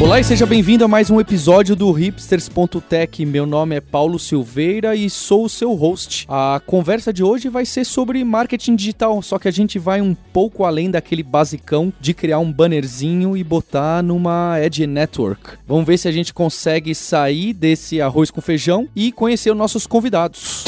Olá e seja bem-vindo a mais um episódio do hipsters.tech. Meu nome é Paulo Silveira e sou o seu host. A conversa de hoje vai ser sobre marketing digital, só que a gente vai um pouco além daquele basicão de criar um bannerzinho e botar numa Ad Network. Vamos ver se a gente consegue sair desse arroz com feijão e conhecer os nossos convidados.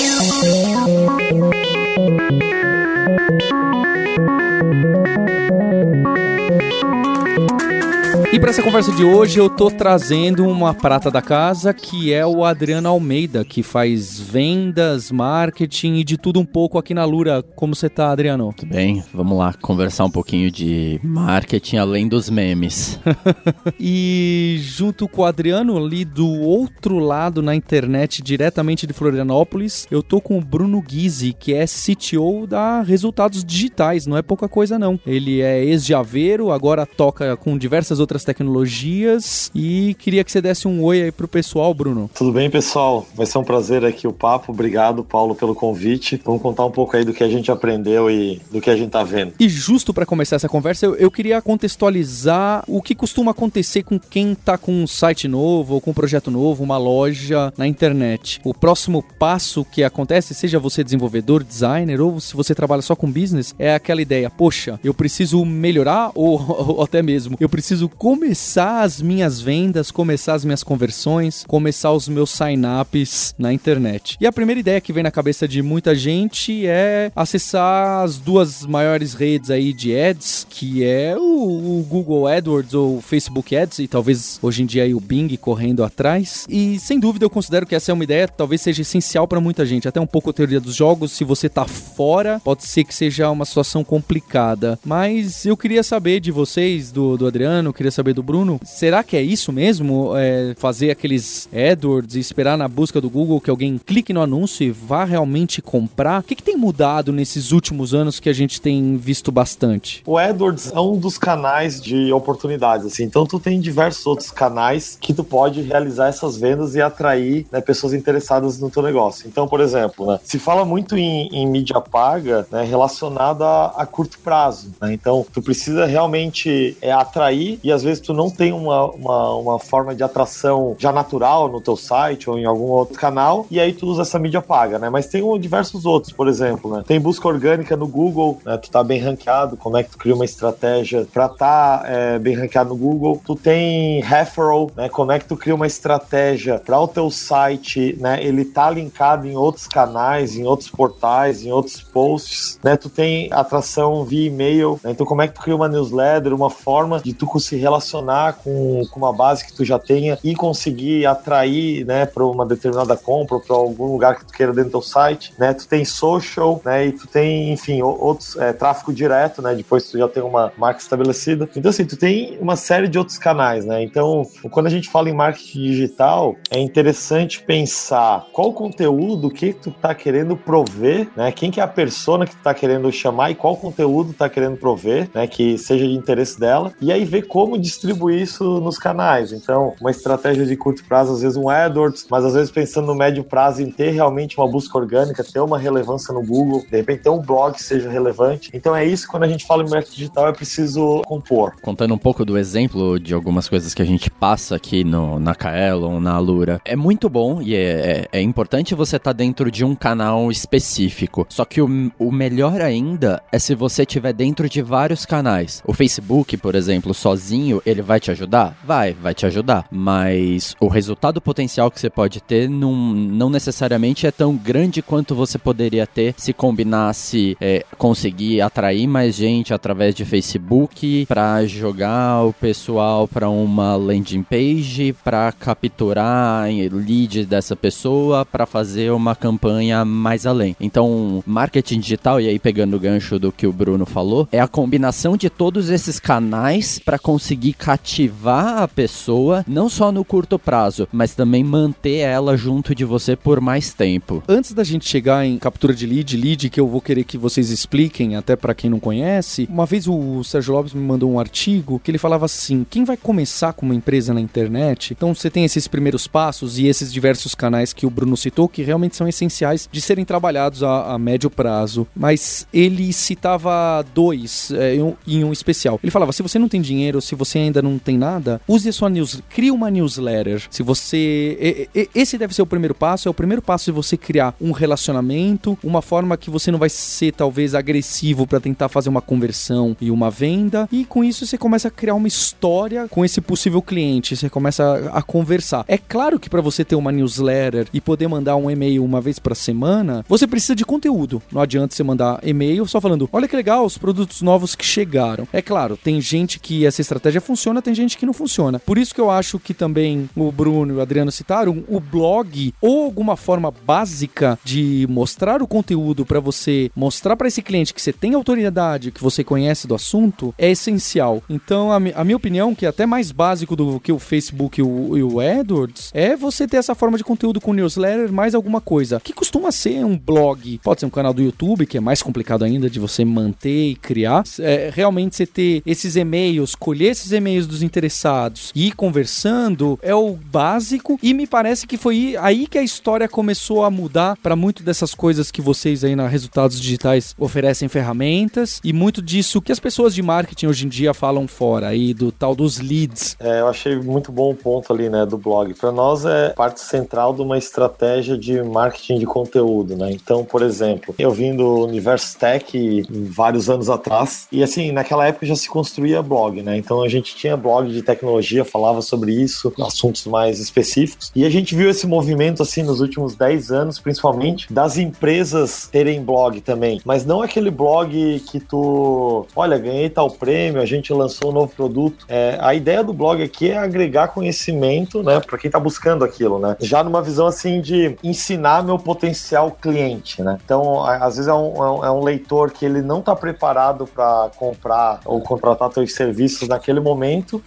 E para essa conversa de hoje eu tô trazendo uma prata da casa que é o Adriano Almeida, que faz vendas, marketing e de tudo um pouco aqui na Lura. Como você tá, Adriano? Tudo bem, vamos lá conversar um pouquinho de marketing além dos memes. e junto com o Adriano, ali do outro lado na internet, diretamente de Florianópolis, eu tô com o Bruno Guizzi, que é CTO da Resultados Digitais, não é pouca coisa não. Ele é ex-javeiro, agora toca com diversas outras tecnologias e queria que você desse um oi aí pro pessoal, Bruno. Tudo bem, pessoal? Vai ser um prazer aqui o papo. Obrigado, Paulo, pelo convite. Vamos contar um pouco aí do que a gente aprendeu e do que a gente tá vendo. E justo para começar essa conversa, eu, eu, queria contextualizar o que costuma acontecer com quem tá com um site novo ou com um projeto novo, uma loja na internet. O próximo passo que acontece, seja você desenvolvedor, designer ou se você trabalha só com business, é aquela ideia, poxa, eu preciso melhorar ou, ou até mesmo eu preciso começar as minhas vendas, começar as minhas conversões, começar os meus sign-ups na internet. E a primeira ideia que vem na cabeça de muita gente é acessar as duas maiores redes aí de ads, que é o, o Google AdWords ou o Facebook Ads, e talvez hoje em dia aí o Bing correndo atrás. E sem dúvida eu considero que essa é uma ideia talvez seja essencial para muita gente, até um pouco a teoria dos jogos, se você tá fora, pode ser que seja uma situação complicada. Mas eu queria saber de vocês, do, do Adriano, queria saber saber do Bruno. Será que é isso mesmo? É fazer aqueles AdWords e esperar na busca do Google que alguém clique no anúncio e vá realmente comprar? O que, que tem mudado nesses últimos anos que a gente tem visto bastante? O AdWords é um dos canais de oportunidades, assim. Então tu tem diversos outros canais que tu pode realizar essas vendas e atrair né, pessoas interessadas no teu negócio. Então, por exemplo, né, se fala muito em, em mídia paga né, relacionada a, curto prazo. Né? Então, tu precisa realmente é, atrair e às vezes vezes tu não tem uma, uma, uma, forma de atração já natural no teu site ou em algum outro canal, e aí tu usa essa mídia paga, né? Mas tem diversos outros, por exemplo, né? Tem busca orgânica no Google, né? Tu tá bem ranqueado, como é que tu cria uma estratégia para tá é, bem ranqueado no Google. Tu tem referral, né? Como é que tu cria uma estratégia para o teu site, né? Ele tá linkado em outros canais, em outros portais, em outros posts, né? Tu tem atração via e-mail, né? Então como é que tu cria uma newsletter, uma forma de tu se relacionar relacionar com, com uma base que tu já tenha e conseguir atrair, né, para uma determinada compra para algum lugar que tu queira dentro do site, né? Tu tem social, né, e tu tem, enfim, outros é, tráfego direto, né? Depois tu já tem uma marca estabelecida. Então assim, tu tem uma série de outros canais, né? Então, quando a gente fala em marketing digital, é interessante pensar qual conteúdo que tu tá querendo prover, né? Quem que é a persona que tu tá querendo chamar e qual conteúdo tá querendo prover, né, que seja de interesse dela. E aí ver como distribuir isso nos canais. Então, uma estratégia de curto prazo, às vezes um AdWords, mas às vezes pensando no médio prazo em ter realmente uma busca orgânica, ter uma relevância no Google, de repente ter um blog que seja relevante. Então é isso, quando a gente fala em marketing digital, é preciso compor. Contando um pouco do exemplo de algumas coisas que a gente passa aqui no, na Kaelon, na Alura, é muito bom e é, é, é importante você estar tá dentro de um canal específico. Só que o, o melhor ainda é se você estiver dentro de vários canais. O Facebook, por exemplo, sozinho, ele vai te ajudar? Vai, vai te ajudar. Mas o resultado potencial que você pode ter não, não necessariamente é tão grande quanto você poderia ter se combinasse é, conseguir atrair mais gente através de Facebook para jogar o pessoal para uma landing page, para capturar lead dessa pessoa, para fazer uma campanha mais além. Então, marketing digital, e aí pegando o gancho do que o Bruno falou, é a combinação de todos esses canais para conseguir conseguir cativar a pessoa, não só no curto prazo, mas também manter ela junto de você por mais tempo. Antes da gente chegar em captura de lead, lead que eu vou querer que vocês expliquem, até para quem não conhece, uma vez o Sérgio Lopes me mandou um artigo que ele falava assim: quem vai começar com uma empresa na internet, então você tem esses primeiros passos e esses diversos canais que o Bruno citou que realmente são essenciais de serem trabalhados a, a médio prazo. Mas ele citava dois é, em, um, em um especial. Ele falava: se você não tem dinheiro, se você ainda não tem nada, use a sua news, crie uma newsletter. Se você. esse deve ser o primeiro passo, é o primeiro passo de você criar um relacionamento, uma forma que você não vai ser talvez agressivo para tentar fazer uma conversão e uma venda, e com isso você começa a criar uma história com esse possível cliente, você começa a, conversar. É claro que para você ter uma newsletter e poder mandar um e-mail uma vez por semana, você precisa de conteúdo. Não adianta você mandar e-mail só falando: "Olha que legal os produtos novos que chegaram". É claro, tem gente que essa estratégia funciona, tem gente que não funciona. Por isso que eu acho que também o Bruno e o Adriano citaram o blog ou alguma forma básica de mostrar o conteúdo para você mostrar para esse cliente que você tem autoridade, que você conhece do assunto, é essencial. Então, a, a minha opinião, que é até mais básico do que o Facebook e o, e o AdWords, é você ter essa forma de conteúdo com newsletter mais alguma coisa. Que costuma ser um blog, pode ser um canal do YouTube, que é mais complicado ainda de você manter e criar. É, realmente você ter esses e-mails, colher esses e-mails dos interessados e ir conversando é o básico e me parece que foi aí que a história começou a mudar para muito dessas coisas que vocês aí na Resultados Digitais oferecem ferramentas e muito disso que as pessoas de marketing hoje em dia falam fora aí do tal dos leads. É, eu achei muito bom o ponto ali, né, do blog. Para nós é parte central de uma estratégia de marketing de conteúdo, né? Então, por exemplo, eu vim do Universo Tech vários anos atrás e assim, naquela época já se construía blog, né? Então a gente tinha blog de tecnologia, falava sobre isso, assuntos mais específicos. E a gente viu esse movimento assim nos últimos 10 anos, principalmente das empresas terem blog também, mas não aquele blog que tu, olha, ganhei tal prêmio, a gente lançou um novo produto. É, a ideia do blog aqui é agregar conhecimento, né, para quem tá buscando aquilo, né? Já numa visão assim de ensinar meu potencial cliente, né? Então, às vezes é um, é um, é um leitor que ele não tá preparado para comprar ou contratar teus serviços naquele momento,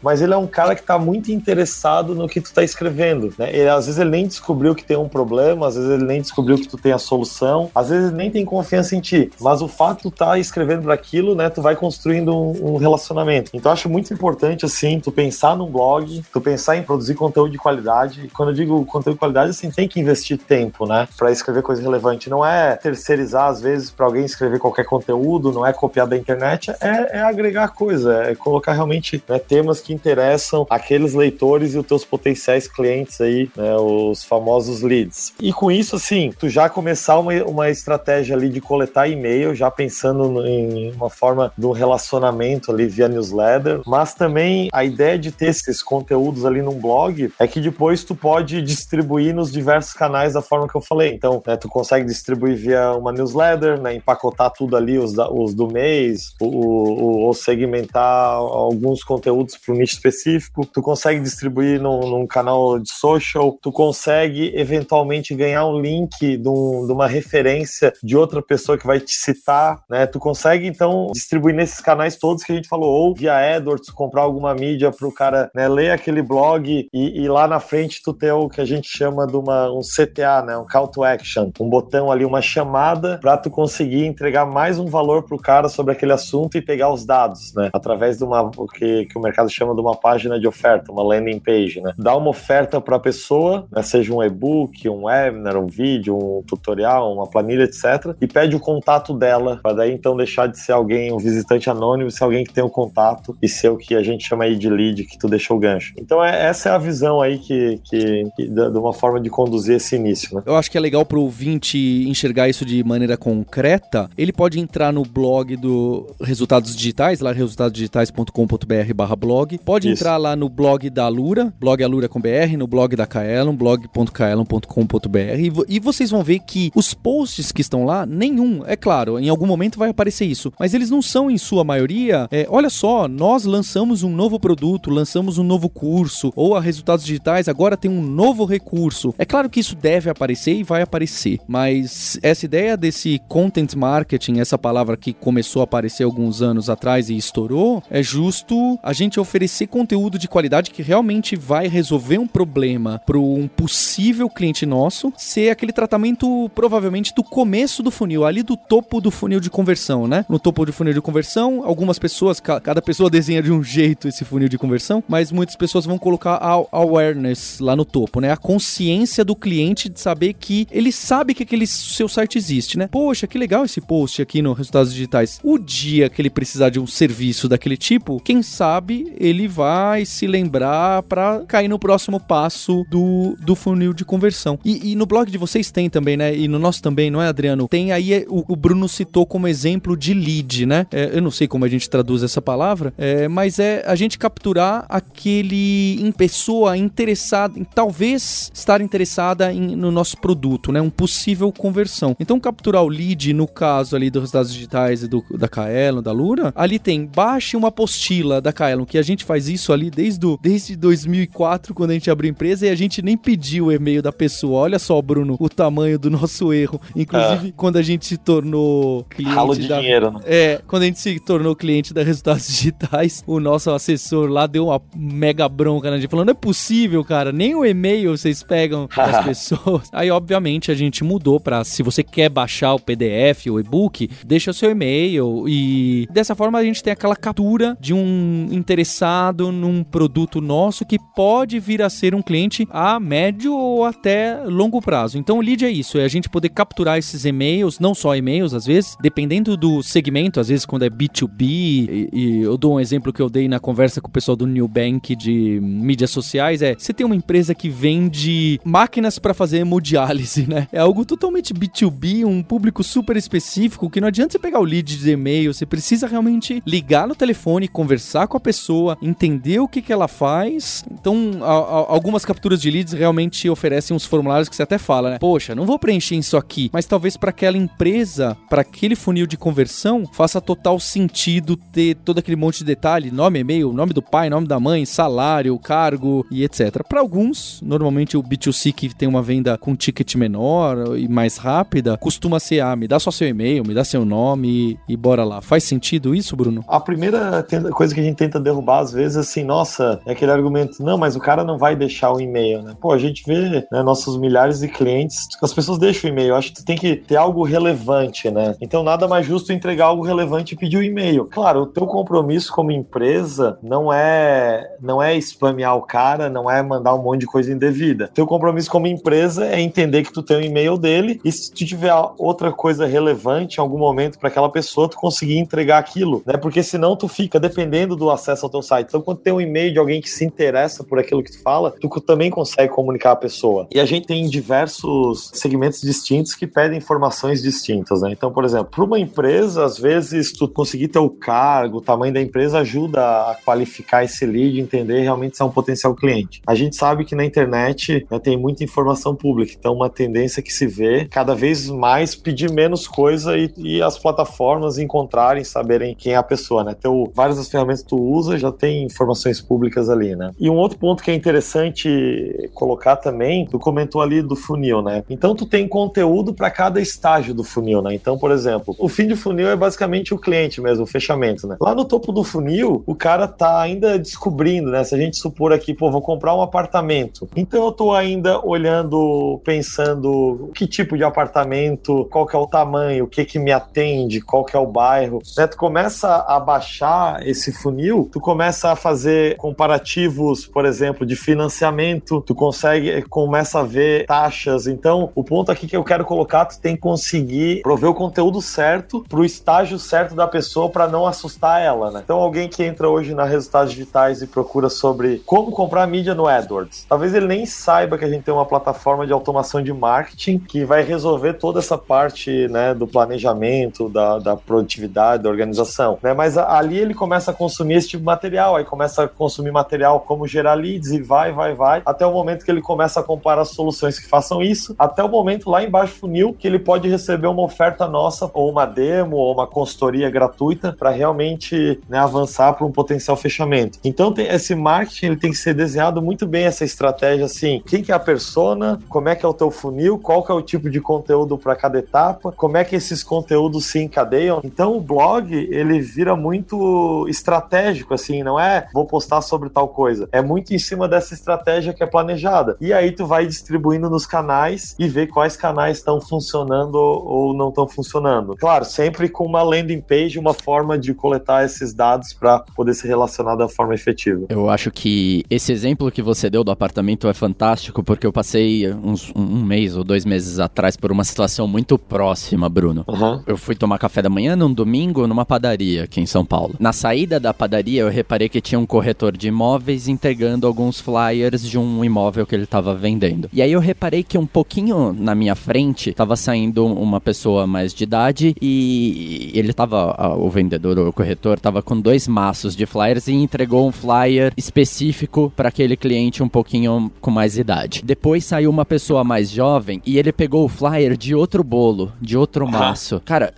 mas ele é um cara que tá muito interessado no que tu tá escrevendo, né? Ele, às vezes ele nem descobriu que tem um problema, às vezes ele nem descobriu que tu tem a solução, às vezes nem tem confiança em ti, mas o fato de tu tá escrevendo para aquilo, né, tu vai construindo um, um, relacionamento. Então acho muito importante assim, tu pensar num blog, tu pensar em produzir conteúdo de qualidade. Quando eu digo conteúdo de qualidade, assim, tem que investir tempo, né, para escrever coisa relevante. Não é terceirizar às vezes para alguém escrever qualquer conteúdo, não é copiar da internet, é, é agregar coisa, é colocar realmente né, temas que interessam aqueles leitores e os teus potenciais clientes aí, né, os famosos leads. E com isso, assim, tu já começar uma, uma estratégia ali de coletar e-mail, já pensando em uma forma do relacionamento ali via newsletter, mas também a ideia de ter esses conteúdos ali num blog é que depois tu pode distribuir nos diversos canais da forma que eu falei. Então, né, tu consegue distribuir via uma newsletter, né, empacotar tudo ali, os, os do mês, ou segmentar alguns conteúdos para um nicho específico. Tu consegue distribuir num, num canal de social, tu consegue eventualmente ganhar um link de, um, de uma referência de outra pessoa que vai te citar, né? Tu consegue então distribuir nesses canais todos que a gente falou, ou via AdWords, comprar alguma mídia para o cara né, ler aquele blog e, e, lá na frente tu ter o que a gente chama de uma, um CTA, né? Um call to action, um botão ali, uma chamada para tu conseguir entregar mais um valor para o cara sobre aquele assunto e pegar os dados, né? Através de uma que, que o mercado chama de uma página de oferta, uma landing page, né? Dá uma oferta para a pessoa, né, seja um e-book, um webinar, um vídeo, um tutorial, uma planilha, etc. E pede o contato dela, para daí então deixar de ser alguém, um visitante anônimo, ser alguém que tem o um contato e ser o que a gente chama aí de lead, que tu deixou o gancho. Então é, essa é a visão aí que, que, que de uma forma de conduzir esse início, né? Eu acho que é legal pro ouvinte enxergar isso de maneira concreta. Ele pode entrar no blog do Resultados Digitais, lá resultadosdigitais.com.br barra blog. Pode isso. entrar lá no blog da Alura, blog Alura com BR, no blog da Kaelon, blog.kaelon.com.br e, vocês vão ver que os posts que estão lá, nenhum, é claro, em algum momento vai aparecer isso, mas eles não são em sua maioria, é, olha só, nós lançamos um novo produto, lançamos um novo curso, ou a Resultados Digitais agora tem um novo recurso. É claro que isso deve aparecer e vai aparecer, mas essa ideia desse content marketing, essa palavra que começou a aparecer alguns anos atrás e estourou, é justo a gente oferecer conteúdo de qualidade que realmente vai resolver um problema para um possível cliente nosso, ser aquele tratamento provavelmente do começo do funil, ali do topo do funil de conversão, né? No topo do funil de conversão, algumas pessoas, cada pessoa desenha de um jeito esse funil de conversão, mas muitas pessoas vão colocar a awareness lá no topo, né? A consciência do cliente de saber que ele sabe que aquele seu site existe, né? Poxa, que legal esse post aqui no Resultados Digitais. O dia que ele precisar de um serviço daquele tipo, quem sabe ele vai se lembrar para cair no próximo passo do, do funil de conversão. E, e, no blog de vocês tem também, né? E no nosso também, não é, Adriano? Tem aí, é, o, o Bruno citou como exemplo de lead, né? É, eu não sei como a gente traduz essa palavra, é, mas é a gente capturar aquele em pessoa interessada, em talvez estar interessada em, no nosso produto, né? Um possível conversão. Então, capturar o lead, no caso ali dos resultados digitais e do, da Kaelon, da Luna, ali tem baixe uma apostila da Kaelon, que a gente faz isso ali desde, do, desde 2004, quando a gente abriu a empresa, e a gente nem pediu o e-mail da pessoa. Olha só, Bruno, o tamanho do nosso erro. Inclusive, é. quando a gente se tornou cliente Ralo de da... dinheiro, né? É, quando a gente se tornou cliente da Resultados Digitais, o nosso assessor lá deu uma mega bronca na gente, falando, não é possível, cara, nem o e-mail vocês pegam das pessoas. Aí, obviamente, a gente mudou para se você quer baixar o PDF ou e-book, deixa o seu e-mail e dessa forma a gente tem aquela captura de um interessado num produto nosso que pode vir a ser um cliente a médio ou até longo prazo. Então o lead é isso, é a gente poder capturar esses e-mails, não só e-mails às vezes, dependendo do segmento, às vezes quando é B2B, e, e eu dou um exemplo que eu dei na conversa com o pessoal do New Bank de mídias sociais, é, você tem uma empresa que vende máquinas para fazer hemodiálise, né? É algo totalmente B2B, um público super específico, que não adianta você pegar o lead de e-mail, você precisa realmente ligar no telefone, conversar com a pessoa, entender o que, que ela faz. Então, a, a, algumas capturas de leads realmente oferecem uns formulários que você até fala, né? Poxa, não vou preencher isso aqui, mas talvez para aquela empresa, para aquele funil de conversão, faça total sentido ter todo aquele monte de detalhe, nome, e-mail, nome do pai, nome da mãe, salário, cargo e etc. Para alguns, normalmente o B2C que tem uma venda com ticket menor e mais rápida, costuma ser, ah, me dá só seu e-mail, me dá seu nome e, e bora lá. Faz sentido isso, Bruno? A primeira coisa que a gente tenta derrubar às vezes assim, nossa, é aquele argumento, não, mas o cara não vai deixar o e-mail, né? Pô, a gente vê né, nossos milhares de clientes, as pessoas deixam o e-mail. Acho que tu tem que ter algo relevante, né? Então nada mais justo entregar algo relevante e pedir o e-mail. Claro, o teu compromisso como empresa não é não é spamear o cara, não é mandar um monte de coisa indevida. Teu compromisso como empresa é entender que tu tem o um e-mail dele e se tu tiver outra coisa relevante em algum momento para aquela pessoa, tu conseguir entregar aquilo, né? Porque senão tu fica dependendo do acesso ao teu site. Então quando tem um e-mail de alguém que se interessa por aquilo que tu fala, tu também consegue comunicar a pessoa. E a gente tem diversos segmentos distintos que pedem informações distintas, né? Então, por exemplo, para uma empresa, às vezes tu conseguir ter o cargo, o tamanho da empresa ajuda a qualificar esse lead, entender realmente se é um potencial cliente. A gente sabe que na internet né, tem muita informação pública, então uma tendência que se vê cada vez mais pedir menos coisa e, e as plataformas encontrarem, saberem quem é a pessoa, né? Então, várias das ferramentas que tu usa já tem informações públicas ali, né? E um outro ponto que é interessante colocar também, tu comentou ali do funil, né? Então tu tem conteúdo para cada estágio do funil, né? Então, por exemplo, o fim de funil é basicamente o cliente mesmo, o fechamento, né? Lá no topo do funil, o cara tá ainda descobrindo, né? Se a gente supor aqui, pô, vou comprar um apartamento. Então eu tô ainda olhando, pensando que tipo de apartamento, qual que é o tamanho, o que que me atende, qual que é o bairro, né? Tu começa a baixar esse funil, tu começa a fazer comparativos, por exemplo, de financiamento, tu consegue, começa a ver taxas. Então, o ponto aqui que eu quero colocar, tu tem que conseguir prover o conteúdo certo pro estágio certo da pessoa para não assustar ela, né? Então, alguém que entra hoje na resultados digitais e procura sobre como comprar mídia no AdWords, talvez ele nem saiba que a gente tem uma plataforma de automação de marketing que vai resolver toda essa parte, né, do planejamento, da, da produtividade, da organização, né? Mas ali ele começa a consumir esse tipo de material, aí começa a consumir material como gerar leads e vai, vai, vai, até o momento que ele começa a comparar soluções que façam isso, até o momento lá embaixo funil que ele pode receber uma oferta nossa, ou uma demo, ou uma consultoria gratuita para realmente né, avançar para um potencial fechamento. Então tem, esse marketing ele tem que ser desenhado muito bem essa estratégia assim, quem que é a persona, como é que é o teu funil, qual que é o tipo de conteúdo para cada etapa, como é que esses conteúdos se encadeiam. Então o blog ele vira muito estratégia estratégico, assim, não é vou postar sobre tal coisa. É muito em cima dessa estratégia que é planejada. E aí tu vai distribuindo nos canais e ver quais canais estão funcionando ou não estão funcionando. Claro, sempre com uma landing page, uma forma de coletar esses dados para poder ser relacionado da forma efetiva. Eu acho que esse exemplo que você deu do apartamento é fantástico porque eu passei uns, um mês ou dois meses atrás por uma situação muito próxima, Bruno. Uhum. Eu fui tomar café da manhã num domingo numa padaria aqui em São Paulo. Na saída da padaria, eu reparei que tinha um corretor de imóveis entregando alguns flyers de um imóvel que ele estava vendendo. E aí eu reparei que um pouquinho na minha frente estava saindo uma pessoa mais de idade e ele estava, o vendedor ou o corretor, estava com dois maços de flyers e entregou um flyer específico para aquele cliente um pouquinho com mais idade. Depois saiu uma pessoa mais jovem e ele pegou o flyer de outro bolo, de outro maço. Cara,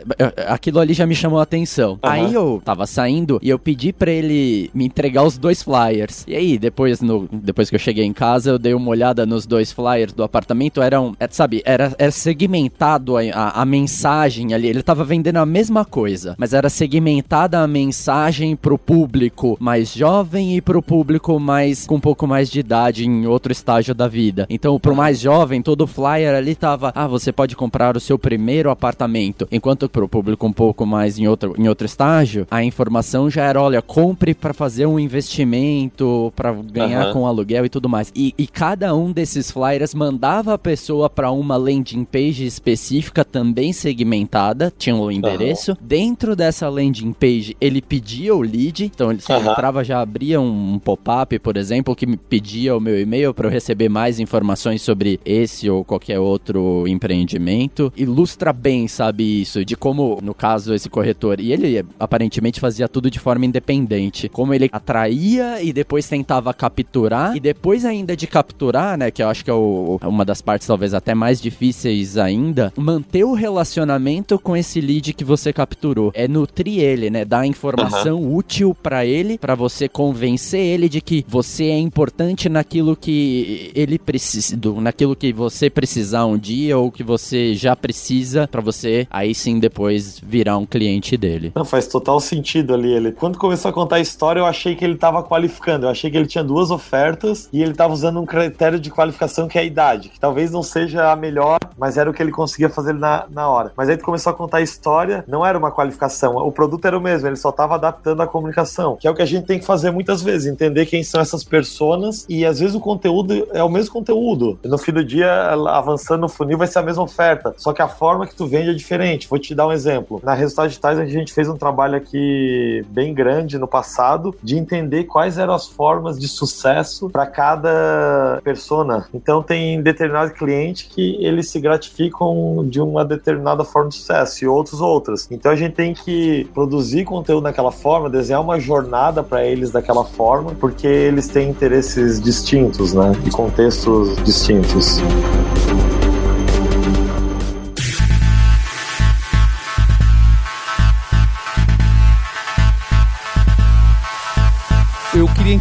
aquilo ali já me chamou a atenção. Uhum. Aí eu tava saindo e eu pedi para ele me entregar os dois flyers. E aí, depois, no, depois que eu cheguei em casa, eu dei uma olhada nos dois flyers do apartamento. Eram, é, sabe, era, era segmentado a, a, a, mensagem ali. Ele tava vendendo a mesma coisa, mas era segmentada a mensagem pro público mais jovem e pro público mais com um pouco mais de idade em outro estágio da vida. Então, pro mais jovem, todo flyer ali tava, ah, você pode comprar o seu primeiro apartamento. Enquanto pro público um pouco mais em outro, em outro estágio, a informação já era, olha, compre para fazer um investimento, para ganhar uhum. com aluguel e tudo mais. E, e cada um desses flyers mandava a pessoa para uma landing page específica, também segmentada, tinha o um endereço. Uhum. Dentro dessa landing page, ele pedia o lead, então ele uhum. entrava, já abria um pop-up, por exemplo, que me pedia o meu e-mail para eu receber mais informações sobre esse ou qualquer outro empreendimento. Ilustra bem, sabe, isso, de como, no caso, esse corretor, e ele aparentemente fazia tudo de forma independente, como ele atraía e depois tentava capturar, e depois ainda de capturar, né, que eu acho que é o, uma das partes talvez até mais difíceis ainda, manter o relacionamento com esse lead que você capturou. É nutrir ele, né, dar informação uhum. útil para ele, para você convencer ele de que você é importante naquilo que ele precisa, naquilo que você precisar um dia ou que você já precisa para você aí sim depois virar um cliente dele. Não, faz total sentido ali. Ele, quando começou a contar a história, eu achei que ele estava qualificando. Eu achei que ele tinha duas ofertas e ele estava usando um critério de qualificação que é a idade, que talvez não seja a melhor, mas era o que ele conseguia fazer na, na hora. Mas aí tu começou a contar a história, não era uma qualificação, o produto era o mesmo, ele só estava adaptando a comunicação, que é o que a gente tem que fazer muitas vezes, entender quem são essas pessoas e às vezes o conteúdo é o mesmo conteúdo. No fim do dia, avançando no funil, vai ser a mesma oferta, só que a forma que tu vende é diferente. Vou te dar um exemplo. Na Resultados Digitais, a gente fez um trabalho aqui bem grande no passado de entender quais eram as formas de sucesso para cada persona. Então tem determinado cliente que eles se gratificam de uma determinada forma de sucesso e outros outras. Então a gente tem que produzir conteúdo daquela forma, desenhar uma jornada para eles daquela forma, porque eles têm interesses distintos, né? E contextos distintos.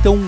Então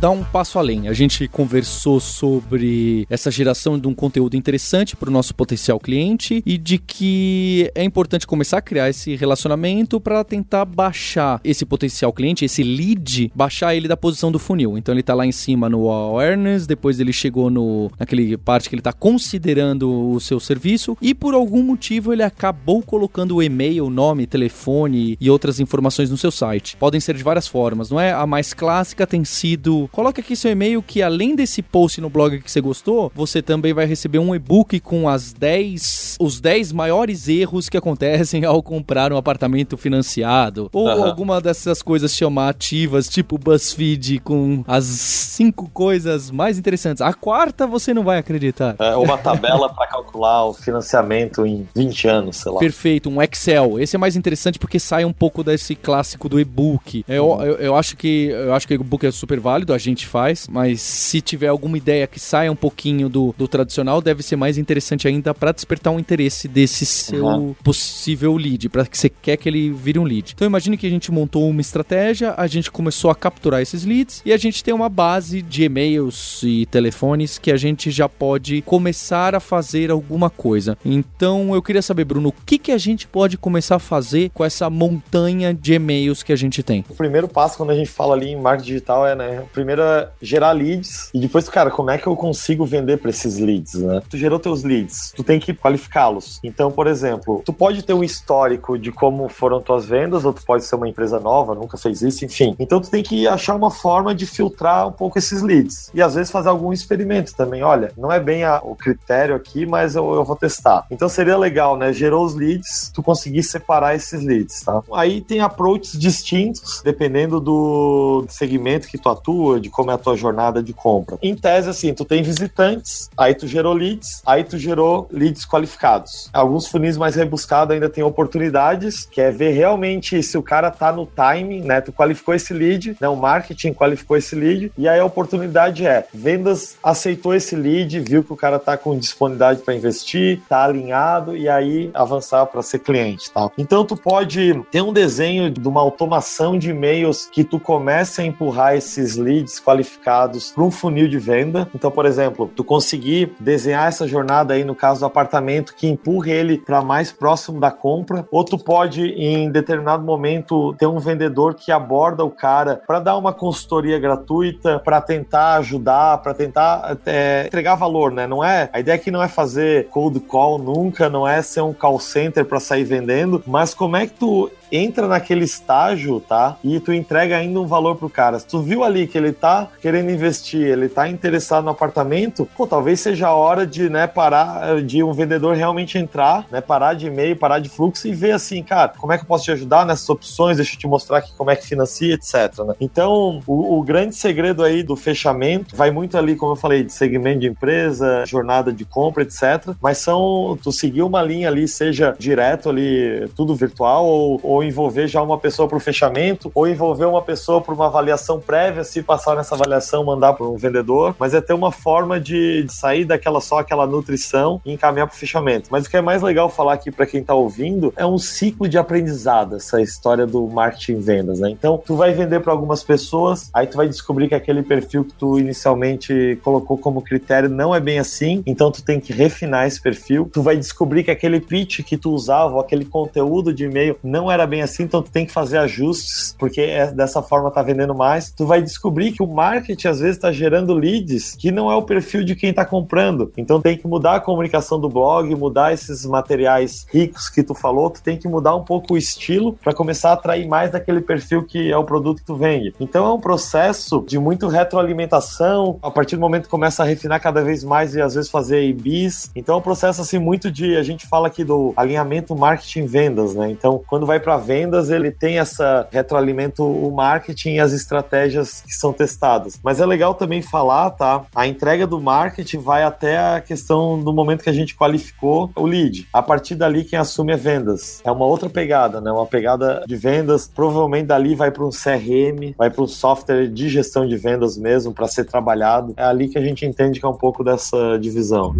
dar um passo além. A gente conversou sobre essa geração de um conteúdo interessante para o nosso potencial cliente e de que é importante começar a criar esse relacionamento para tentar baixar esse potencial cliente, esse lead, baixar ele da posição do funil. Então ele está lá em cima no awareness, depois ele chegou no naquele parte que ele está considerando o seu serviço e por algum motivo ele acabou colocando o e-mail, nome, telefone e outras informações no seu site. Podem ser de várias formas, não é? A mais clássica tem sido: coloque aqui seu e-mail que além desse post no blog que você gostou, você também vai receber um e-book com as 10 os 10 maiores erros que acontecem ao comprar um apartamento financiado ou uhum. alguma dessas coisas chamativas, tipo BuzzFeed com as cinco coisas mais interessantes. A quarta você não vai acreditar. É uma tabela para calcular o financiamento em 20 anos, sei lá. Perfeito, um Excel. Esse é mais interessante porque sai um pouco desse clássico do e-book. Eu, uhum. eu, eu acho que eu acho que o que é super válido, a gente faz, mas se tiver alguma ideia que saia um pouquinho do, do tradicional, deve ser mais interessante ainda para despertar um interesse desse seu uhum. possível lead, para que você quer que ele vire um lead. Então imagine que a gente montou uma estratégia, a gente começou a capturar esses leads e a gente tem uma base de e-mails e telefones que a gente já pode começar a fazer alguma coisa. Então eu queria saber, Bruno, o que, que a gente pode começar a fazer com essa montanha de e-mails que a gente tem? O primeiro passo quando a gente fala ali em marketing digital é, né, primeiro é gerar leads e depois, cara, como é que eu consigo vender para esses leads, né? Tu gerou teus leads, tu tem que qualificá-los. Então, por exemplo, tu pode ter um histórico de como foram tuas vendas, ou tu pode ser uma empresa nova, nunca fez isso, enfim. Então tu tem que achar uma forma de filtrar um pouco esses leads. E às vezes fazer algum experimento também. Olha, não é bem a, o critério aqui, mas eu, eu vou testar. Então seria legal, né? Gerou os leads, tu conseguir separar esses leads, tá? Aí tem approaches distintos, dependendo do segmento que tu atua, de como é a tua jornada de compra. Em tese, assim, tu tem visitantes, aí tu gerou leads, aí tu gerou leads qualificados. Alguns funis mais rebuscados ainda tem oportunidades, que é ver realmente se o cara tá no timing, né? Tu qualificou esse lead, né? O marketing qualificou esse lead, e aí a oportunidade é: vendas aceitou esse lead, viu que o cara tá com disponibilidade para investir, tá alinhado, e aí avançar para ser cliente, tá? Então tu pode ter um desenho de uma automação de e-mails que tu comece a empurrar esses leads qualificados para um funil de venda. Então, por exemplo, tu conseguir desenhar essa jornada aí no caso do apartamento que empurre ele para mais próximo da compra, ou tu pode em determinado momento ter um vendedor que aborda o cara para dar uma consultoria gratuita, para tentar ajudar, para tentar é, entregar valor, né? Não é a ideia aqui não é fazer cold call nunca, não é ser um call center para sair vendendo, mas como é que tu entra naquele estágio, tá? E tu entrega ainda um valor pro cara. Se tu viu ali que ele tá querendo investir, ele tá interessado no apartamento, pô, talvez seja a hora de, né, parar, de um vendedor realmente entrar, né, parar de e-mail, parar de fluxo e ver assim, cara, como é que eu posso te ajudar nessas opções, deixa eu te mostrar aqui como é que financia, etc, né? Então, o, o grande segredo aí do fechamento vai muito ali, como eu falei, de segmento de empresa, jornada de compra, etc, mas são, tu seguir uma linha ali, seja direto ali, tudo virtual ou, ou ou envolver já uma pessoa para o fechamento, ou envolver uma pessoa para uma avaliação prévia, se passar nessa avaliação, mandar para um vendedor, mas é ter uma forma de sair daquela só aquela nutrição e encaminhar para o fechamento. Mas o que é mais legal falar aqui para quem está ouvindo é um ciclo de aprendizado, essa história do marketing vendas, né? Então, tu vai vender para algumas pessoas, aí tu vai descobrir que aquele perfil que tu inicialmente colocou como critério não é bem assim, então tu tem que refinar esse perfil. Tu vai descobrir que aquele pitch que tu usava, aquele conteúdo de e-mail não era bem assim, então tu tem que fazer ajustes, porque é, dessa forma tá vendendo mais. Tu vai descobrir que o marketing às vezes tá gerando leads que não é o perfil de quem tá comprando. Então tem que mudar a comunicação do blog, mudar esses materiais ricos que tu falou, tu tem que mudar um pouco o estilo para começar a atrair mais daquele perfil que é o produto que tu vende. Então é um processo de muito retroalimentação, a partir do momento que começa a refinar cada vez mais e às vezes fazer IBs. Então é um processo assim muito de, a gente fala aqui do alinhamento marketing vendas, né? Então quando vai para vendas, ele tem essa retroalimento o marketing e as estratégias que são testadas. Mas é legal também falar, tá? A entrega do marketing vai até a questão do momento que a gente qualificou o lead. A partir dali quem assume é vendas. É uma outra pegada, né? Uma pegada de vendas. Provavelmente dali vai para um CRM, vai para um software de gestão de vendas mesmo para ser trabalhado. É ali que a gente entende que é um pouco dessa divisão.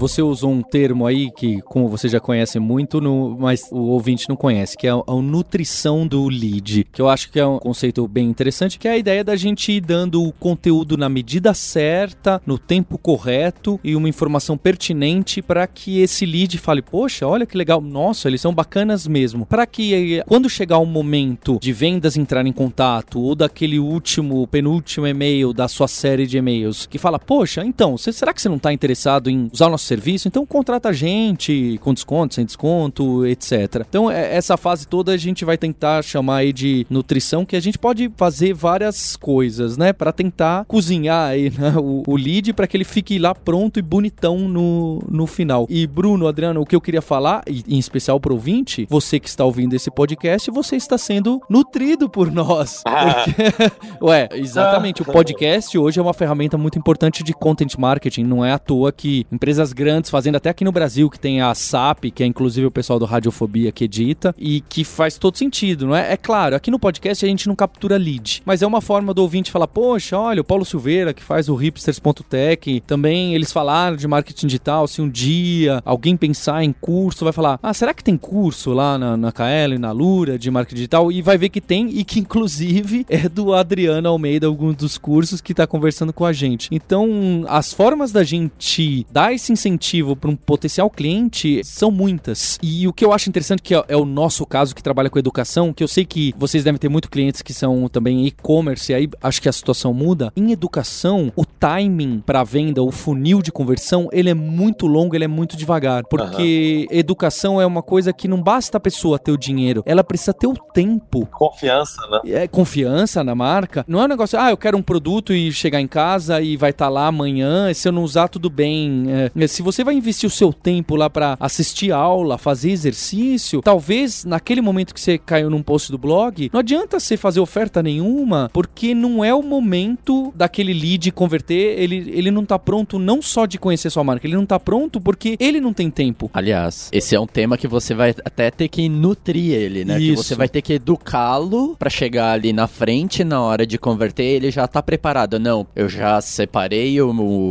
Você usou um termo aí que, como você já conhece muito, no, mas o ouvinte não conhece, que é a, a, nutrição do lead, que eu acho que é um conceito bem interessante, que é a ideia da gente ir dando o conteúdo na medida certa, no tempo correto e uma informação pertinente para que esse lead fale, poxa, olha que legal, nossa, eles são bacanas mesmo. Para que quando chegar o momento de vendas entrar em contato ou daquele último, penúltimo e-mail da sua série de e-mails que fala, poxa, então, será que você não está interessado em usar o nosso serviço, então contrata a gente com desconto, sem desconto, etc. Então, é, essa fase toda a gente vai tentar chamar aí de nutrição, que a gente pode fazer várias coisas, né? Para tentar cozinhar aí né? o, o lead para que ele fique lá pronto e bonitão no, no final. E Bruno, Adriano, o que eu queria falar, e, em especial pro ouvinte, você que está ouvindo esse podcast, você está sendo nutrido por nós. Ah. Porque, ué, exatamente. O podcast hoje é uma ferramenta muito importante de content marketing. Não é à toa que empresas grandes fazendo, até aqui no Brasil, que tem a SAP, que é inclusive o pessoal do Radiofobia que edita, e que faz todo sentido, não é? É claro, aqui no podcast a gente não captura lead, mas é uma forma do ouvinte falar, poxa, olha, o Paulo Silveira, que faz o hipsters.tech, também eles falaram de marketing digital, se um dia alguém pensar em curso, vai falar, ah, será que tem curso lá na, na KL, na Lura, de marketing digital? E vai ver que tem, e que inclusive é do Adriano Almeida, algum dos cursos que está conversando com a gente. Então, as formas da gente dar esse incentivo para um potencial cliente são muitas. E o que eu acho interessante, que é, é, o nosso caso que trabalha com educação, que eu sei que vocês devem ter muito clientes que são também e-commerce, aí acho que a situação muda. Em educação, o timing para venda, o funil de conversão, ele é muito longo, ele é muito devagar. Porque uhum. educação é uma coisa que não basta a pessoa ter o dinheiro, ela precisa ter o tempo. Confiança, né? É confiança na marca. Não é um negócio, ah, eu quero um produto e chegar em casa e vai estar tá lá amanhã, se eu não usar, tudo bem. É, se você vai investir o seu tempo lá para assistir aula, fazer exercício, talvez naquele momento que você caiu num post do blog, não adianta você fazer oferta nenhuma, porque não é o momento daquele lead converter, ele, ele não tá pronto não só de conhecer sua marca, ele não tá pronto porque ele não tem tempo. Aliás, esse é um tema que você vai até ter que nutrir ele, né? Isso. Que você vai ter que educá-lo para chegar ali na frente na hora de converter, ele já tá preparado. Não, eu já separei o,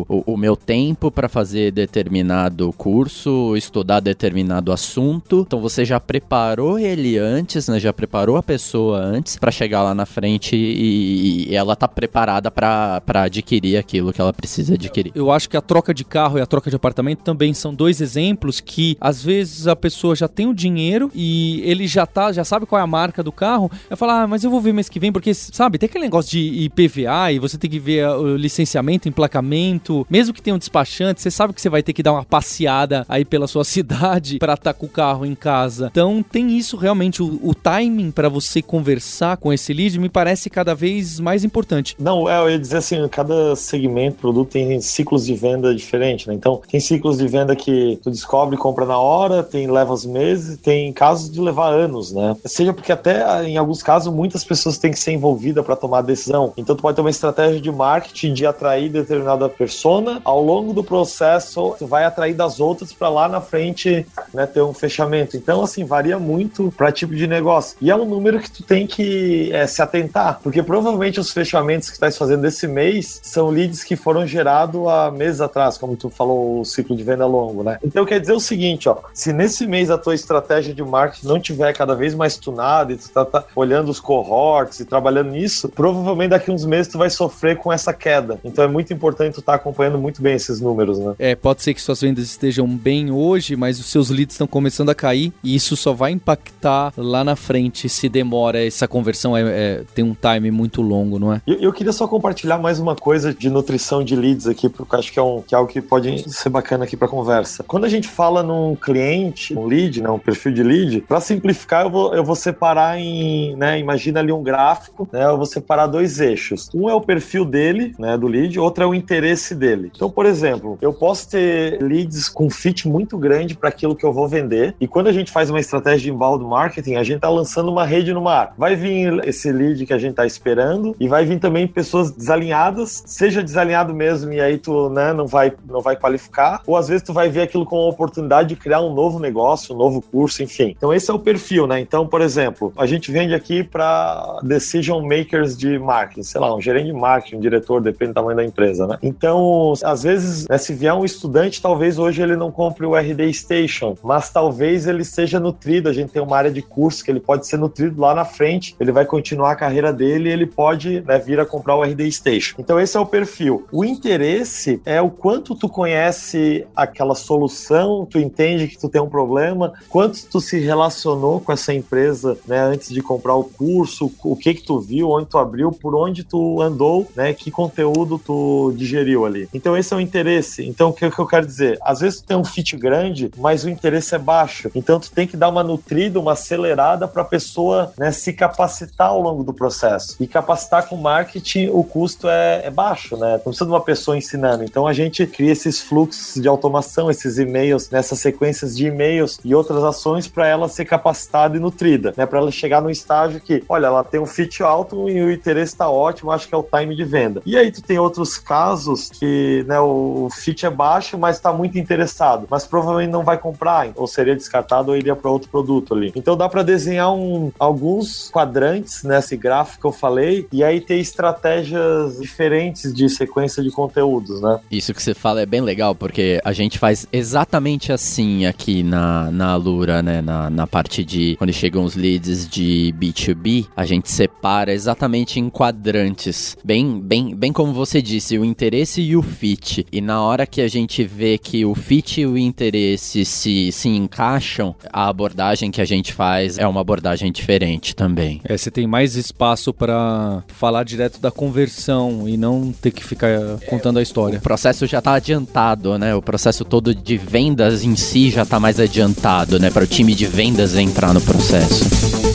o, o meu tempo para fazer determinado curso, estudar determinado assunto. Então você já preparou ele antes, né? Já preparou a pessoa antes para chegar lá na frente e, e ela tá preparada para adquirir aquilo que ela precisa adquirir. Eu acho que a troca de carro e a troca de apartamento também são dois exemplos que às vezes a pessoa já tem o dinheiro e ele já tá, já sabe qual é a marca do carro, vai falar, ah, mas eu vou ver mês que vem porque sabe, tem aquele negócio de IPVA e você tem que ver o licenciamento, emplacamento, mesmo que tenha um despachante, você sabe que você vai ter que dar uma passeada aí pela sua cidade para estar tá com o carro em casa. Então tem isso realmente, o, o timing para você conversar com esse lead me parece cada vez mais importante. Não, é, eu ia dizer assim, cada segmento, produto tem ciclos de venda diferentes, né? Então tem ciclos de venda que tu descobre compra na hora, tem leva os meses, tem casos de levar anos, né? Seja porque até em alguns casos muitas pessoas têm que ser envolvidas para tomar decisão. Então tu pode ter uma estratégia de marketing de atrair determinada persona, ao longo do processo tu vai atrair das outras para lá na frente, né, ter um fechamento. Então assim, varia muito para tipo de negócio. E é um número que tu tem que é, se atentar, porque provavelmente os fechamentos que estás fazendo esse mês são leads que foram gerados há meses atrás, como tu falou, o ciclo de venda longo, né? Então quer dizer o seguinte, ó, se nesse mês a tua estratégia de marketing não tiver cada vez mais tunada e tu tá, tá olhando os cohorts e trabalhando nisso, provavelmente daqui uns meses tu vai sofrer com essa queda. Então é muito importante tu estar tá acompanhando muito bem esses números, né? É, pode ser que suas vendas estejam bem hoje, mas os seus leads estão começando a cair e isso só vai impactar lá na frente se demora essa conversão é, é tem um time muito longo, não é? Eu, eu, queria só compartilhar mais uma coisa de nutrição de leads aqui, porque acho que é, um, que é algo que pode ser bacana aqui para conversa. Quando a gente fala num cliente, um lead, né, um perfil de lead, para simplificar eu vou, eu vou separar em, né, imagina ali um gráfico, né, eu vou separar dois eixos. Um é o perfil dele, né, do lead, outro é o interesse dele. Então, por exemplo, eu posso ter leads com fit muito grande para aquilo que eu vou vender, e quando a gente faz uma estratégia de inbound marketing, a gente está lançando uma rede no mar. Vai vir esse lead que a gente está esperando e vai vir também pessoas desalinhadas, seja desalinhado mesmo e aí tu né, não, vai, não vai qualificar, ou às vezes tu vai ver aquilo como uma oportunidade de criar um novo negócio, um novo curso, enfim. Então esse é o perfil, né? Então, por exemplo, a gente vende aqui para decision makers de marketing, sei lá, um gerente de marketing, um diretor, depende do tamanho da empresa, né? Então, às vezes, né, se vier um estudante, talvez hoje ele não compre o RD Station, mas talvez ele seja nutrido, a gente tem uma área de curso que ele pode ser nutrido lá na frente, ele vai continuar a carreira dele e ele pode né, vir a comprar o RD Station. Então esse é o perfil. O interesse é o quanto tu conhece aquela solução, tu entende que tu tem um problema, quanto tu se relacionou com essa empresa né, antes de comprar o curso, o que que tu viu, onde tu abriu, por onde tu andou, né, que conteúdo tu digeriu ali. Então esse é o interesse. Então o que eu quero dizer? Às vezes tu tem um fit grande, mas o interesse é baixo. Então tu tem que dar uma nutrida, uma acelerada para a pessoa né, se capacitar ao longo do processo. E capacitar com marketing, o custo é, é baixo, né? Não precisa de uma pessoa ensinando. Então a gente cria esses fluxos de automação, esses e-mails, nessas sequências de e-mails e outras ações para ela ser capacitada e nutrida, né? Para ela chegar no estágio que, olha, ela tem um fit alto e o interesse está ótimo, acho que é o time de venda. E aí tu tem outros casos que, né, o fit é baixo, mas está muito interessado, mas provavelmente não vai comprar, ou seria descartado ou iria para outro produto ali. Então dá para desenhar um, alguns quadrantes nesse gráfico que eu falei e aí ter estratégias diferentes de sequência de conteúdos, né? Isso que você fala é bem legal, porque a gente faz exatamente assim aqui na, na Alura, né? Na, na parte de quando chegam os leads de B2B, a gente separa exatamente em quadrantes. Bem, bem, bem como você disse, o interesse e o fit. E na hora que a gente vê que o fit e o interesse se, se encaixam, a abordagem que a gente faz é uma abordagem diferente também. É, você tem mais espaço para falar direto da conversão e não ter que ficar contando a história. O processo já está adiantado, né? O processo todo de vendas em si já está mais adiantado, né? Para o time de vendas entrar no processo.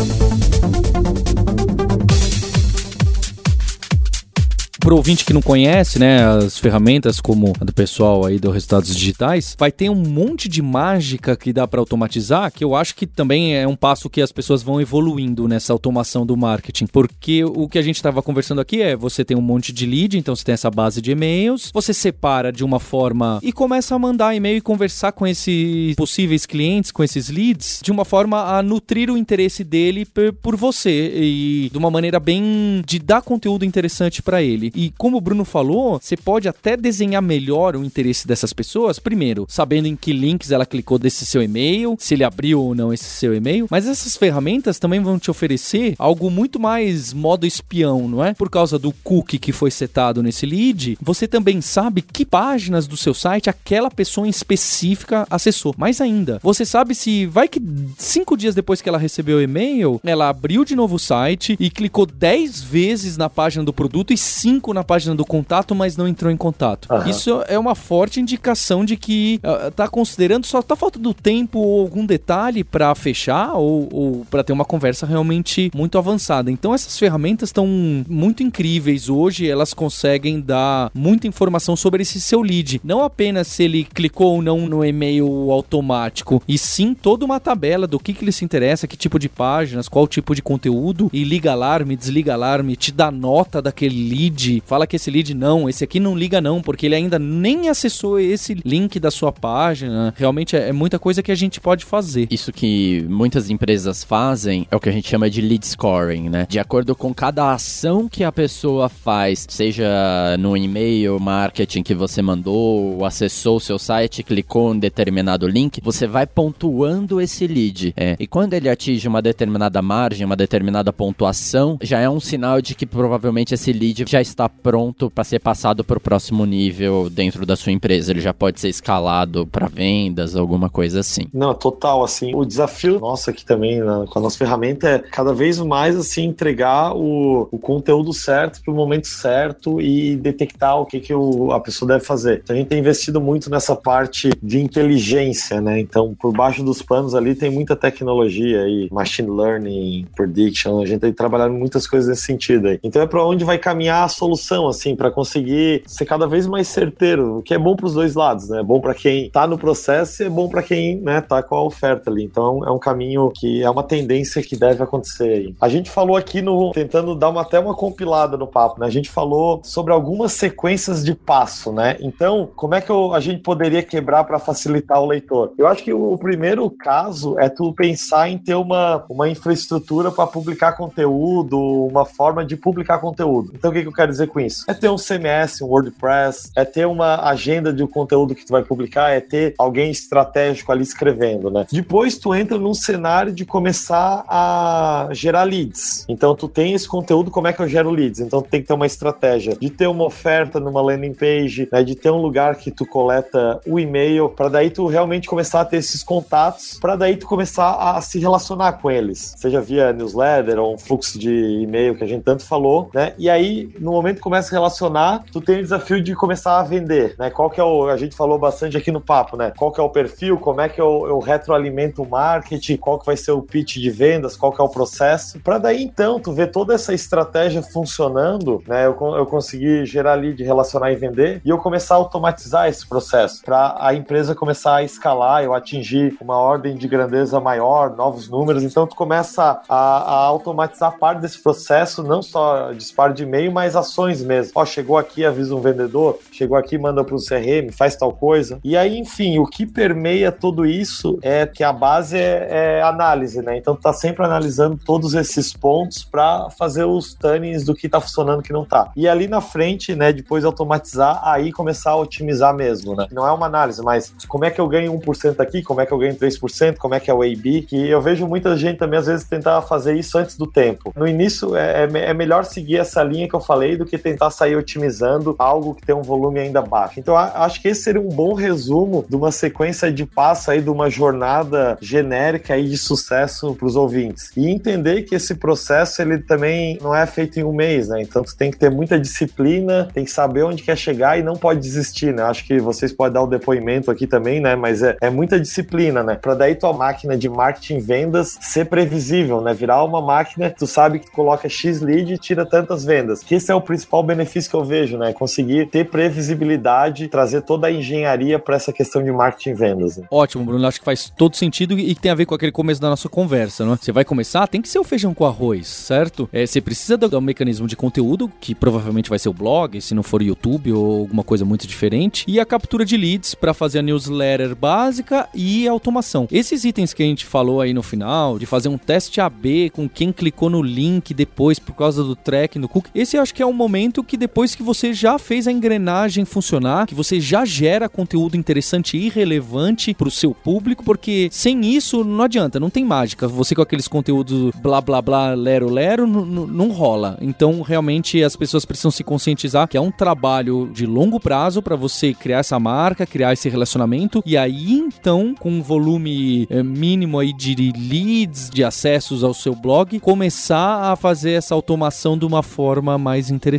Pro ouvinte que não conhece, né, as ferramentas como a do pessoal aí do Resultados Digitais, vai ter um monte de mágica que dá para automatizar, que eu acho que também é um passo que as pessoas vão evoluindo nessa automação do marketing. Porque o que a gente estava conversando aqui é, você tem um monte de lead, então você tem essa base de e-mails, você separa de uma forma e começa a mandar e-mail e conversar com esses possíveis clientes, com esses leads, de uma forma a nutrir o interesse dele por você e de uma maneira bem de dar conteúdo interessante para ele. E como o Bruno falou, você pode até desenhar melhor o interesse dessas pessoas, primeiro, sabendo em que links ela clicou desse seu e-mail, se ele abriu ou não esse seu e-mail, mas essas ferramentas também vão te oferecer algo muito mais modo espião, não é? Por causa do cookie que foi setado nesse lead, você também sabe que páginas do seu site aquela pessoa em específica acessou. Mais ainda, você sabe se vai que cinco dias depois que ela recebeu o e-mail, ela abriu de novo o site e clicou 10 vezes na página do produto e 5 5 na página do contato, mas não entrou em contato. Uhum. Isso é uma forte indicação de que uh, tá considerando só tá faltando tempo ou algum detalhe para fechar ou, ou para ter uma conversa realmente muito avançada. Então essas ferramentas estão muito incríveis hoje, elas conseguem dar muita informação sobre esse seu lead. Não apenas se ele clicou ou não no e-mail automático, e sim toda uma tabela do que, que ele se interessa, que tipo de páginas, qual tipo de conteúdo, e liga alarme, desliga alarme, te dá nota daquele lead, fala que esse lead não, esse aqui não liga não, porque ele ainda nem acessou esse link da sua página. Realmente é, é muita coisa que a gente pode fazer. Isso que muitas empresas fazem é o que a gente chama de lead scoring, né? De acordo com cada ação que a pessoa faz, seja no e-mail marketing que você mandou, acessou o seu site, clicou em determinado link, você vai pontuando esse lead. É. E quando ele atinge uma determinada margem, uma determinada pontuação, já é um sinal de que provavelmente esse lead já está está pronto para ser passado para o próximo nível dentro da sua empresa. Ele já pode ser escalado para vendas, alguma coisa assim. Não, total, assim, o desafio nosso aqui também com a nossa ferramenta é cada vez mais assim entregar o, o conteúdo certo para o momento certo e detectar o que, que o, a pessoa deve fazer. Então a gente tem investido muito nessa parte de inteligência, né? Então, por baixo dos panos ali tem muita tecnologia aí, machine learning, prediction, a gente tem trabalhado muitas coisas nesse sentido aí. Então é para onde vai caminhar a solução solução, assim, para conseguir ser cada vez mais certeiro, o que é bom para os dois lados, né? É bom para quem tá no processo e é bom para quem, né, tá com a oferta ali. Então é um caminho que é uma tendência que deve acontecer aí. A gente falou aqui no tentando dar uma, até uma compilada no papo, né? A gente falou sobre algumas sequências de passo, né? Então, como é que eu, a gente poderia quebrar para facilitar o leitor? Eu acho que o, o primeiro caso é tu pensar em ter uma, uma infraestrutura para publicar conteúdo, uma forma de publicar conteúdo. Então, o que, que eu quero dizer com isso? É ter um CMS, um WordPress, é ter uma agenda de conteúdo que tu vai publicar, é ter alguém estratégico ali escrevendo, né? Depois tu entra num cenário de começar a gerar leads. Então tu tem esse conteúdo, como é que eu gero leads? Então tu tem que ter uma estratégia de ter uma oferta numa landing page, né? de ter um lugar que tu coleta o e-mail, para daí tu realmente começar a ter esses contatos, para daí tu começar a se relacionar com eles, seja via newsletter ou um fluxo de e-mail que a gente tanto falou, né? E aí, no momento que começa a relacionar, tu tem o desafio de começar a vender, né? Qual que é o, a gente falou bastante aqui no papo, né? Qual que é o perfil, como é que eu, eu retroalimento o marketing, qual que vai ser o pitch de vendas, qual que é o processo, para daí então tu ver toda essa estratégia funcionando, né? Eu, eu conseguir gerar lead, relacionar e vender, e eu começar a automatizar esse processo, para a empresa começar a escalar, eu atingir uma ordem de grandeza maior, novos números, então tu começa a, a automatizar parte desse processo, não só disparo de e-mail, mas ações ações mesmo. Ó, chegou aqui, avisa um vendedor, chegou aqui, manda para o CRM, faz tal coisa. E aí, enfim, o que permeia tudo isso é que a base é, é análise, né? Então tá sempre analisando todos esses pontos para fazer os tannings do que tá funcionando que não tá. E ali na frente, né, depois automatizar, aí começar a otimizar mesmo, né? Não é uma análise, mas como é que eu ganho 1% aqui, como é que eu ganho 3%, como é que é o AB, que eu vejo muita gente também às vezes tentar fazer isso antes do tempo. No início é, é, é melhor seguir essa linha que eu falei do que tentar sair otimizando algo que tem um volume ainda baixo. Então acho que esse seria um bom resumo de uma sequência de passo aí de uma jornada genérica aí de sucesso para os ouvintes. E entender que esse processo ele também não é feito em um mês, né? Então você tem que ter muita disciplina, tem que saber onde quer chegar e não pode desistir, né? Acho que vocês podem dar o depoimento aqui também, né? Mas é, é muita disciplina, né? Para daí tua máquina de marketing vendas ser previsível, né? Virar uma máquina, tu sabe que tu coloca X lead e tira tantas vendas. Que esse é o principal benefício que eu vejo, né? Conseguir ter previsibilidade, trazer toda a engenharia para essa questão de marketing e vendas. Né? Ótimo, Bruno. Acho que faz todo sentido e tem a ver com aquele começo da nossa conversa, né? Você vai começar, tem que ser o feijão com arroz, certo? É, você precisa do, do mecanismo de conteúdo, que provavelmente vai ser o blog, se não for o YouTube ou alguma coisa muito diferente, e a captura de leads para fazer a newsletter básica e automação. Esses itens que a gente falou aí no final, de fazer um teste AB com quem clicou no link depois por causa do tracking do cookie, esse eu acho que é um momento que depois que você já fez a engrenagem funcionar, que você já gera conteúdo interessante e relevante para o seu público, porque sem isso não adianta, não tem mágica. Você com aqueles conteúdos blá blá blá, lero lero, não rola. Então, realmente, as pessoas precisam se conscientizar que é um trabalho de longo prazo para você criar essa marca, criar esse relacionamento e aí então, com um volume é, mínimo aí de leads, de acessos ao seu blog, começar a fazer essa automação de uma forma mais interessante.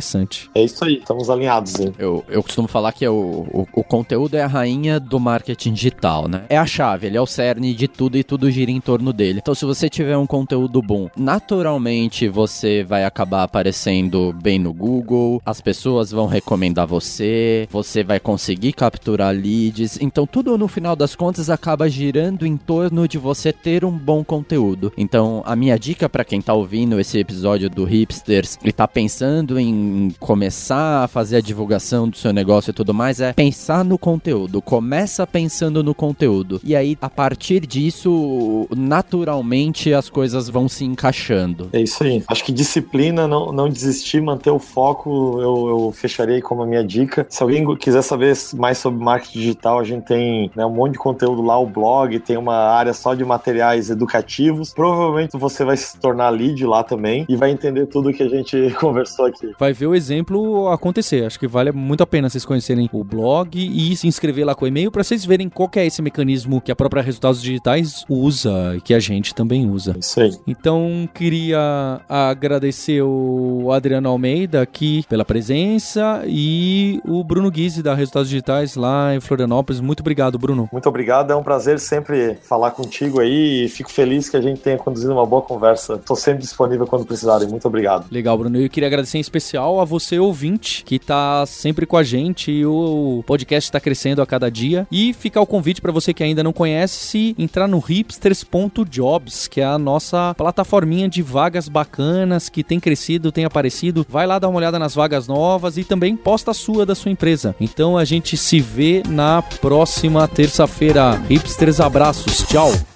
É isso aí, estamos alinhados. Hein? Eu, eu costumo falar que é o, o, o conteúdo é a rainha do marketing digital, né? É a chave, ele é o cerne de tudo e tudo gira em torno dele. Então, se você tiver um conteúdo bom, naturalmente você vai acabar aparecendo bem no Google, as pessoas vão recomendar você, você vai conseguir capturar leads. Então, tudo no final das contas acaba girando em torno de você ter um bom conteúdo. Então, a minha dica para quem tá ouvindo esse episódio do Hipsters e tá pensando em começar a fazer a divulgação do seu negócio e tudo mais é pensar no conteúdo. Começa pensando no conteúdo. E aí, a partir disso, naturalmente as coisas vão se encaixando. É isso aí. Acho que disciplina, não, não desistir, manter o foco, eu, eu fecharia como a minha dica. Se alguém quiser saber mais sobre marketing digital, a gente tem né, um monte de conteúdo lá, o blog, tem uma área só de materiais educativos. Provavelmente você vai se tornar lead lá também e vai entender tudo que a gente conversou aqui. Vai ver o exemplo acontecer. Acho que vale muito a pena vocês conhecerem o blog e se inscrever lá com o e-mail para vocês verem qual é esse mecanismo que a própria Resultados Digitais usa e que a gente também usa. Isso aí. Então, queria agradecer o Adriano Almeida aqui pela presença e o Bruno Guise da Resultados Digitais lá em Florianópolis. Muito obrigado, Bruno. Muito obrigado, é um prazer sempre falar contigo aí e fico feliz que a gente tenha conduzido uma boa conversa. Estou sempre disponível quando precisarem. Muito obrigado. Legal, Bruno. Eu queria agradecer em especial a você, ouvinte, que está sempre com a gente e o podcast está crescendo a cada dia. E ficar o convite para você que ainda não conhece, entrar no hipsters.jobs, que é a nossa plataforminha de vagas bacanas que tem crescido, tem aparecido. Vai lá dar uma olhada nas vagas novas e também posta a sua da sua empresa. Então a gente se vê na próxima terça-feira. Hipsters, abraços. Tchau.